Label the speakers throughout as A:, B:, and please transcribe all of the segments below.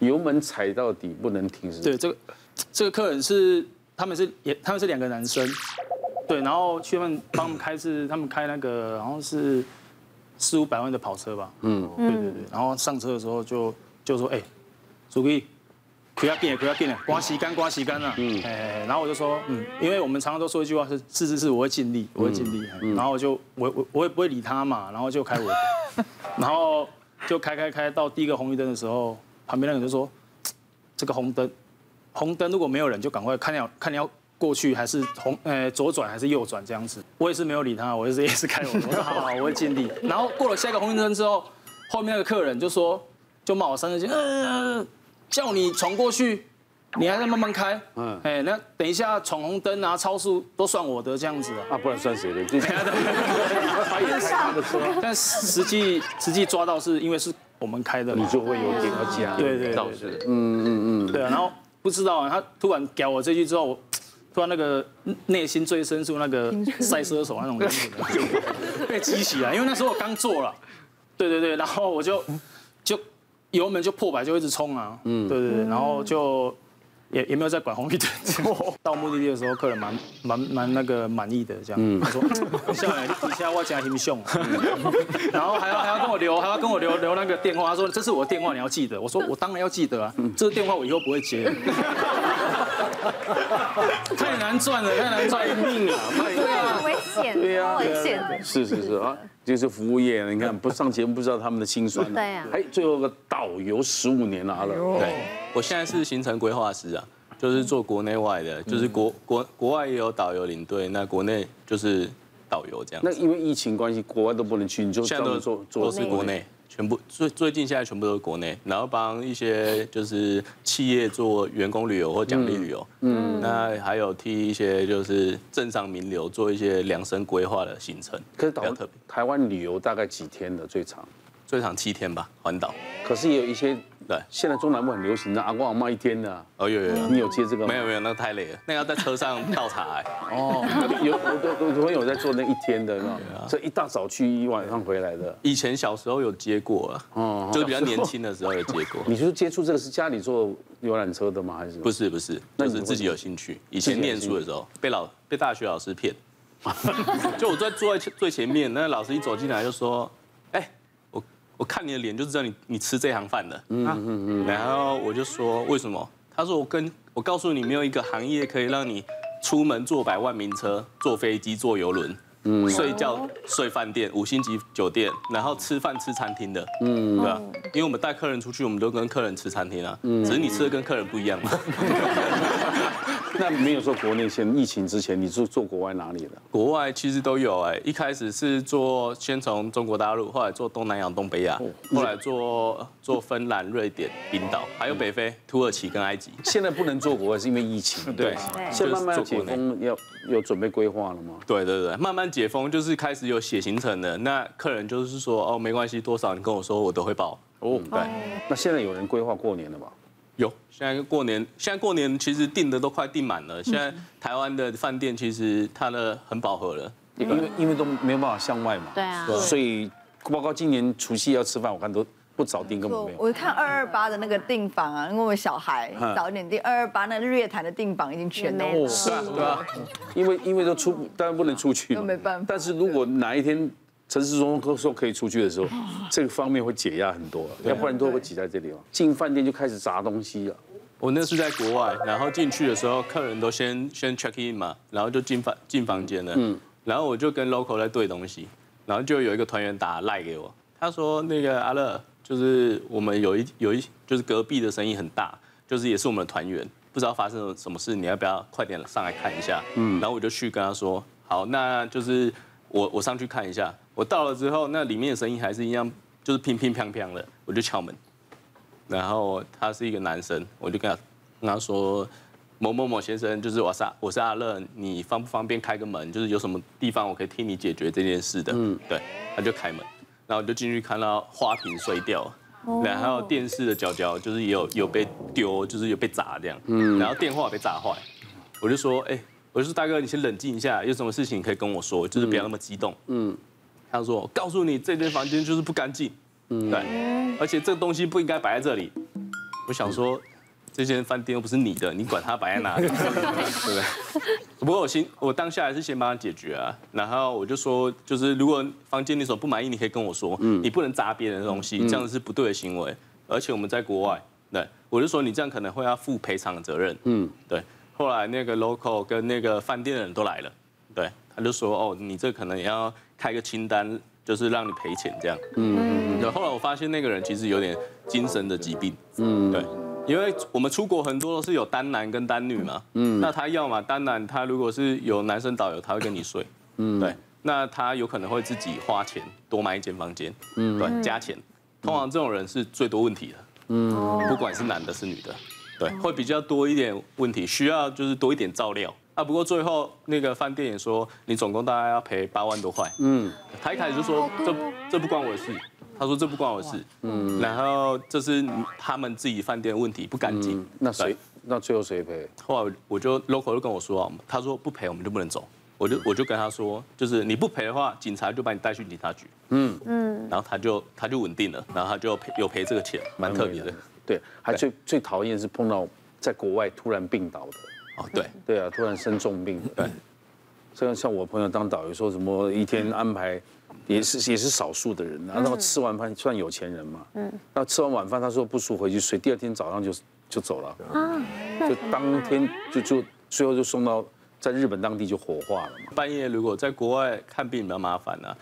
A: 油门踩到底不能停是？
B: 对，这个这个客人是他们是也他们是两个男生，对，然后去他们帮他们开是他们开那个好像是四五百万的跑车吧，嗯，对对对，然后上车的时候就就说哎，主力。不要变，不要变了，刮洗干，刮洗干了。嗯，哎，然后我就说，嗯，因为我们常常都说一句话是，是是是，我会尽力，我会尽力。然后我就我我我也不会理他嘛，然后就开我的，然后就开开开到第一个红绿灯的时候，旁边那个人就说，这个红灯，红灯如果没有人就赶快看要看你要过去还是红，呃，左转还是右转这样子。我也是没有理他，我也是也是开我的，我说好好，我会尽力。然后过了下一个红绿灯之后，后面那个客人就说，就骂我三字经，嗯。叫你闯过去，你还在慢慢开，嗯，哎，那等一下闯红灯啊，超速都算我的这样子啊，
A: 啊，不然算谁的？对，
B: 他也开他的车，但实际实际抓到是因为是我们开的，
A: 你就会有点要加，
B: 对对对，嗯嗯嗯，对啊，然后不知道啊，他突然屌我这句之后，我突然那个内心最深处那个赛车手那种感觉被激起来，因为那时候我刚做了，对对对，然后我就就。油门就破百就一直冲啊，嗯，对对对，然后就也也没有在管红绿灯。到目的地的时候，客人蛮蛮蛮那个满意的，这样，他说下来底下我加很凶，然后还要还要跟我留还要跟我留留那个电话，他说这是我的电话，你要记得。我说我当然要记得啊，这个电话我以后不会接。太难赚了，太难赚命了！
C: 对啊，危险，对啊，危险的。
A: 是是是啊。就是服务业，你看不上节目不知道他们的辛酸。
C: 对呀。
A: 哎，最后个导游十五年了，了。
D: 对，我现在是行程规划师啊，就是做国内外的，就是国国国外也有导游领队，那国内就是导游这样。
A: 那因为疫情关系，国外都不能去，你就现在都做做
D: 是国内。全部最最近现在全部都是国内，然后帮一些就是企业做员工旅游或奖励旅游，嗯，那还有替一些就是政商名流做一些量身规划的行程。
A: 可是台台湾旅游大概几天的最长？
D: 最长七天吧，环岛。
A: 可是也有一些。对，现在中南部很流行的阿公阿妈一天的。
D: 哦，有有有，
A: 你有接这个吗？
D: 没有没有，那个太累了，那个要在车上倒茶。
A: 哦，有有有朋友在做那一天的，所以一大早去，一晚上回来的。
D: 以前小时候有接过啊，哦，就是比较年轻的时候有接过。
A: 你是接触这个是家里坐游览车的吗？还是？
D: 不是不是，那是自己有兴趣。以前念书的时候被老被大学老师骗，就我在坐在最前面，那老师一走进来就说。我看你的脸就知道你你吃这行饭的，嗯嗯嗯，然后我就说为什么？他说我跟我告诉你，没有一个行业可以让你出门坐百万名车、坐飞机、坐游轮，嗯，睡觉睡饭店、五星级酒店，然后吃饭吃餐厅的，嗯，对吧？因为我们带客人出去，我们都跟客人吃餐厅啊，只是你吃的跟客人不一样嘛。
A: 那没有说国内先疫情之前，你是做国外哪里的？
D: 国外其实都有哎，一开始是做先从中国大陆，后来做东南亚、东北亚，后来做做芬兰、瑞典、冰岛，还有北非、土耳其跟埃及。
A: 现在不能做国外是因为疫情，对。现在慢慢解封，要有准备规划了吗？
D: 对对对，慢慢解封就是开始有写行程的。那客人就是说哦，没关系，多少你跟我说，我都会报。哦，对。
A: 那现在有人规划过年了吧？
D: 有，现在过年，现在过年其实订的都快订满了。现在台湾的饭店其实它的很饱和了，
A: 因为因为都没有办法向外嘛。
C: 对啊。
A: 所以包括今年除夕要吃饭，我看都不早订，根本没有。
E: 我看二二八的那个订房啊，因为我小孩早一点订，二二八那日月潭的订房已经全都了。
A: 是啊，对啊。因为因为都出，当然不能出去。
E: 都没办法。
A: 但是如果哪一天陈时中说可以出去的时候，这个方面会解压很多，要不然都会挤在这里嘛。进饭店就开始砸东西了。
D: 我那是在国外，然后进去的时候，客人都先先 check in 嘛，然后就进房进房间了。嗯。然后我就跟 local 在对东西，然后就有一个团员打赖给我，他说那个阿乐，就是我们有一有一就是隔壁的生意很大，就是也是我们的团员，不知道发生了什么事，你要不要快点上来看一下？嗯。然后我就去跟他说，好，那就是我我上去看一下。我到了之后，那里面的声音还是一样，就是乒乒乓乓的。我就敲门，然后他是一个男生，我就跟他跟他说：“某某某先生，就是我是我是阿乐，你方不方便开个门？就是有什么地方我可以替你解决这件事的。”嗯，对，他就开门，然后我就进去看到花瓶碎掉，然后电视的角角就是有有被丢，就是有被砸这样，嗯，然后电话被砸坏，我就说：“哎，我就说大哥，你先冷静一下，有什么事情可以跟我说，就是不要那么激动。”嗯。他说：“我告诉你，这间房间就是不干净，嗯，对，而且这个东西不应该摆在这里。”我想说，这间饭店又不是你的，你管它摆在哪里，对不对？不过我先，我当下还是先帮他解决啊。然后我就说，就是如果房间你所不满意，你可以跟我说，你不能砸别人的东西，这样子是不对的行为。而且我们在国外，对，我就说你这样可能会要负赔偿的责任。嗯，对。后来那个 local 跟那个饭店的人都来了，对，他就说，哦，你这可能也要开个清单。就是让你赔钱这样，嗯，对。后来我发现那个人其实有点精神的疾病，嗯，对，因为我们出国很多都是有单男跟单女嘛，嗯，那他要嘛单男，他如果是有男生导游，他会跟你睡，嗯，对，那他有可能会自己花钱多买一间房间，嗯，对，加钱，通常这种人是最多问题的，嗯，不管是男的是女的，对，会比较多一点问题，需要就是多一点照料。啊，不过最后那个饭店也说，你总共大概要赔八万多块。嗯，他一开始就说这这不关我的事，他说这不关我的事。嗯，然后这是他们自己饭店的问题，不干净。
A: 那谁？那最后谁赔？
D: 后来我就 local 就跟我说，他说不赔我们就不能走。我就我就跟他说，就是你不赔的话，警察就把你带去警察局。嗯。嗯，然后他就他就稳定了，然后他就赔有赔这个钱，蛮特别的。
A: 对，还最最讨厌是碰到在国外突然病倒的。
D: 哦，对
A: 对啊，突然生重病，对，像像我朋友当导游说什么一天安排，也是也是少数的人，然后吃完饭算有钱人嘛，嗯，那吃完晚饭他说不舒服回去睡，第二天早上就就走了，啊，就当天就就最后就送到在日本当地就火化了嘛。
D: 半夜如果在国外看病比较麻烦啊，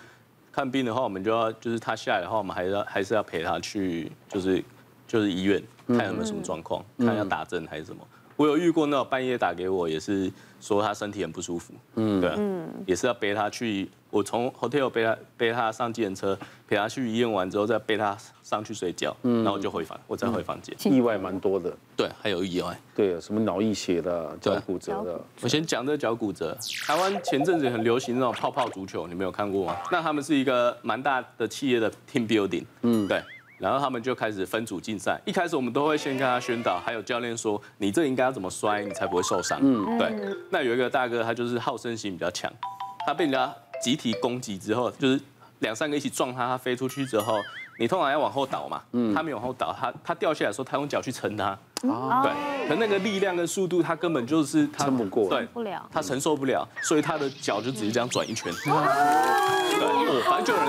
D: 看病的话我们就要就是他下来的话，我们还是要还是要陪他去就是就是医院看有没有什么状况，看要打针还是什么。我有遇过那种半夜打给我，也是说他身体很不舒服，嗯，对，嗯，也是要背他去，我从 hotel 背他背他上计程车，陪他去医院完之后再背他上去睡觉，嗯，然后我就回房，我再回房间。
A: 意外蛮多的，
D: 对，还有意外，
A: 对，什么脑溢血的、脚骨折的。
D: 我先讲这个脚骨折，台湾前阵子很流行那种泡泡足球，你没有看过吗？那他们是一个蛮大的企业的 team building，嗯，对。然后他们就开始分组竞赛。一开始我们都会先跟他宣导，还有教练说，你这应该要怎么摔，你才不会受伤。嗯，对。那有一个大哥，他就是好胜心比较强，他被人家集体攻击之后，就是两三个一起撞他，他飞出去之后，你通常要往后倒嘛。嗯。他没有往后倒，他他掉下来的时候，他用脚去撑他。哦。对。可那个力量跟速度，他根本就是他
A: 撑不过。
D: 对。不了。他承受不了，所以他的脚就直接这样转一圈。对。哦，反正就有人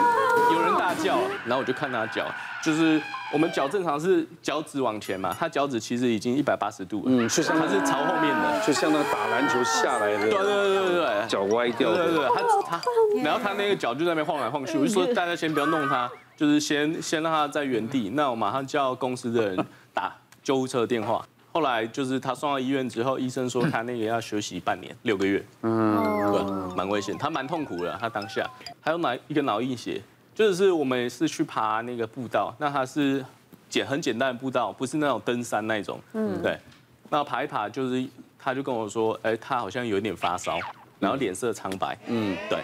D: 然后我就看他脚。就是我们脚正常是脚趾往前嘛，他脚趾其实已经一百八十度了，嗯，就像他是朝后面的，
A: 就像那打篮球下来的，对对对对对，脚歪掉，
D: 对对对，他他，然后他那个脚就在那边晃来晃去，我就说大家先不要弄他，就是先先让他在原地，那我马上叫公司的人 打救护车电话。后来就是他送到医院之后，医生说他那个要休息半年六个月，嗯，对，蛮危险，他蛮痛苦的，他当下还有脑一个脑溢血。就是我们是去爬那个步道，那它是简很简单的步道，不是那种登山那种。嗯，对。那爬一爬，就是他就跟我说，哎，他好像有一点发烧，然后脸色苍白。嗯，对。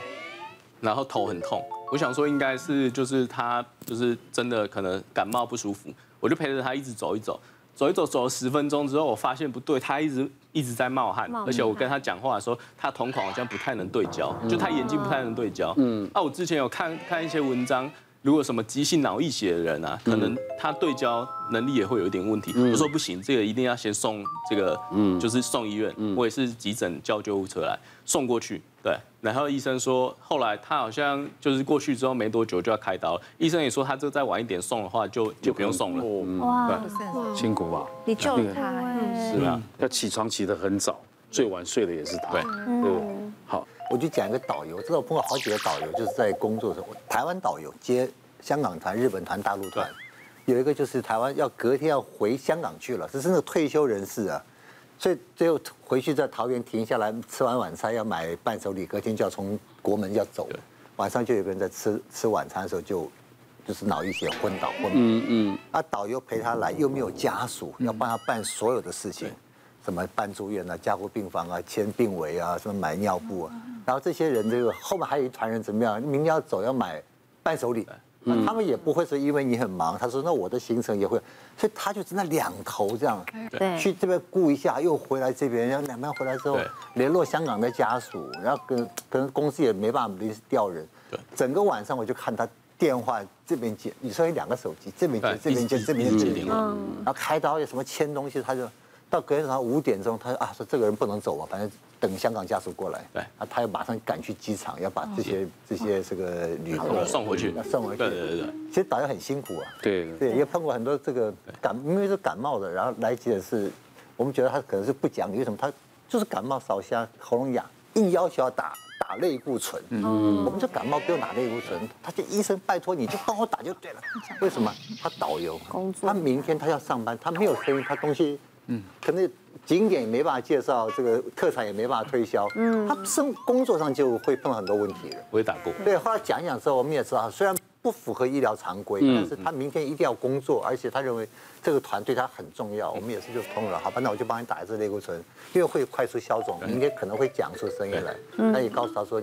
D: 然后头很痛，我想说应该是就是他就是真的可能感冒不舒服，我就陪着他一直走一走。走一走，走了十分钟之后，我发现不对，他一直一直在冒汗，而且我跟他讲话的时候，他瞳孔好像不太能对焦，就他眼睛不太能对焦。嗯，啊我之前有看看一些文章，如果什么急性脑溢血的人啊，可能他对焦能力也会有一点问题。我说不行，这个一定要先送这个，嗯，就是送医院。我也是急诊叫救护车来送过去。对，然后医生说，后来他好像就是过去之后没多久就要开刀了。医生也说，他这再晚一点送的话，就就不用送了。
A: 哇，辛苦吧？
C: 你救他，
A: 是啊，要起床起得很早，最晚睡的也是他。对，对。好，
F: 我就讲一个导游，知道我碰到好几个导游，就是在工作的时候，台湾导游接香港团、日本团、大陆团，有一个就是台湾要隔天要回香港去了，这是那个退休人士啊。所以最后回去在桃园停下来吃完晚餐要买伴手礼，隔天就要从国门要走。晚上就有个人在吃吃晚餐的时候就就是脑溢血昏倒昏迷。嗯嗯。啊，导游陪他来又没有家属，要帮他办所有的事情，什么办住院啊、加护病房啊、签病危啊、什么买尿布啊。然后这些人这个后面还有一团人怎么样？明天要走要买伴手礼。那、他们也不会说因为你很忙，他说那我的行程也会，所以他就在那两头这样，对，去这边顾一下，又回来这边，然后两边回来之后联络香港的家属，然后跟跟公司也没办法临时调人，对，整个晚上我就看他电话这边接，你说有两个手机，这边接这边接这边接电话，然后开刀有什么签东西，他就到隔天早上五点钟，他说啊说这个人不能走啊，反正等香港家属过来，对，啊他要马上赶去机场，要把这些这些这个旅客
D: 送回去，
F: 要送回去，
D: 对对对，
F: 其实导游很辛苦啊，
A: 对
F: 对，也碰过很多这个感，因为是感冒的，然后来急诊室，我们觉得他可能是不讲理，为什么他就是感冒烧瞎喉咙痒，硬要求要打。打类固醇，嗯，我们这感冒不用打类固醇，他就医生拜托你就帮我打就对了。为什么？他导游，他明天他要上班，他没有生意，他东西，嗯，可能景点也没办法介绍，这个特产也没办法推销，嗯，他生工作上就会碰到很多问题了。
D: 我也打过，
F: 对，后来讲一讲之后，我们也知道，虽然。不符合医疗常规，但是他明天一定要工作，而且他认为这个团对他很重要。我们也是就通了，好吧，那我就帮你打一支类固醇，因为会快速消肿，明天可能会讲出声音来。那也告诉他说，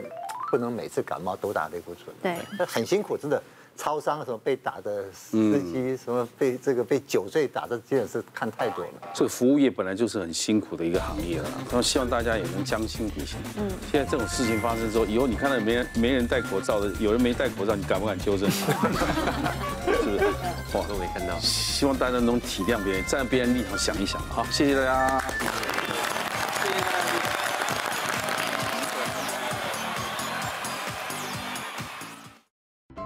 F: 不能每次感冒都打类固醇，对，很辛苦，真的。超商什么被打的司机，什么被这个被酒醉打的，真的是看太多了。
A: 这个服务业本来就是很辛苦的一个行业了，然后希望大家也能将心比心。嗯，现在这种事情发生之后，以后你看到没人没人戴口罩的，有人没戴口罩，你敢不敢纠正？是不是？
D: 哇，都没看到。
A: 希望大家能体谅别人，站在别人立场想一想。好，谢谢大家。